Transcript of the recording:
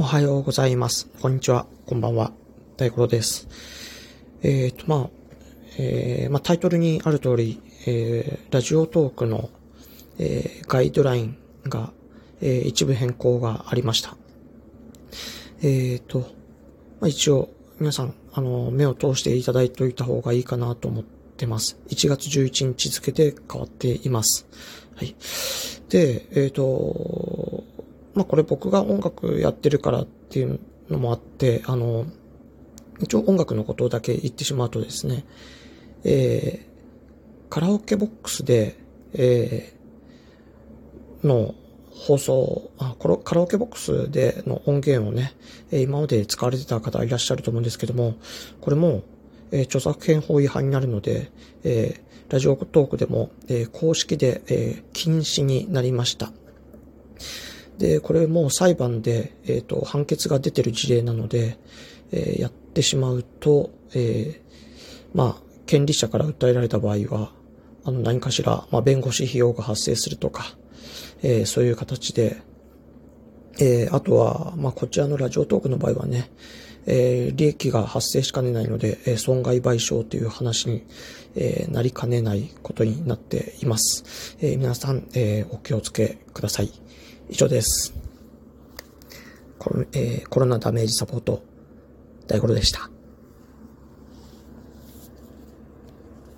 おはようございます。こんにちは。こんばんは。大五郎です。えっ、と、まあ、えーまあ、タイトルにある通り、えーラジオトークの、えーガイドラインが、えー一部変更がありました。えっ、と、まあ、一応、皆さん、あの、目を通していただいておいた方がいいかなと思ってます。1月11日付で変わっています。はい。で、えっ、と、まあ、これ僕が音楽やってるからっていうのもあって、あの、一応音楽のことだけ言ってしまうとですね、えー、カラオケボックスで、えー、の放送、あ、カラオケボックスでの音源をね、今まで使われてた方いらっしゃると思うんですけども、これも、えー著作権法違反になるので、えーラジオトークでも、えー公式で、えー禁止になりました。で、これもう裁判で、えっ、と、判決が出てる事例なので、えーやってしまうと、えーまあ、権利者から訴えられた場合は、あの、何かしら、まあ、弁護士費用が発生するとか、えそういう形で、えあとは、まあ、こちらのラジオトークの場合はね、え利益が発生しかねないので、え損害賠償という話に、えなりかねないことになっています。え皆さん、えお気をつけください。以上です。コロ,、えーコロナダメージサポート、大五郎でした。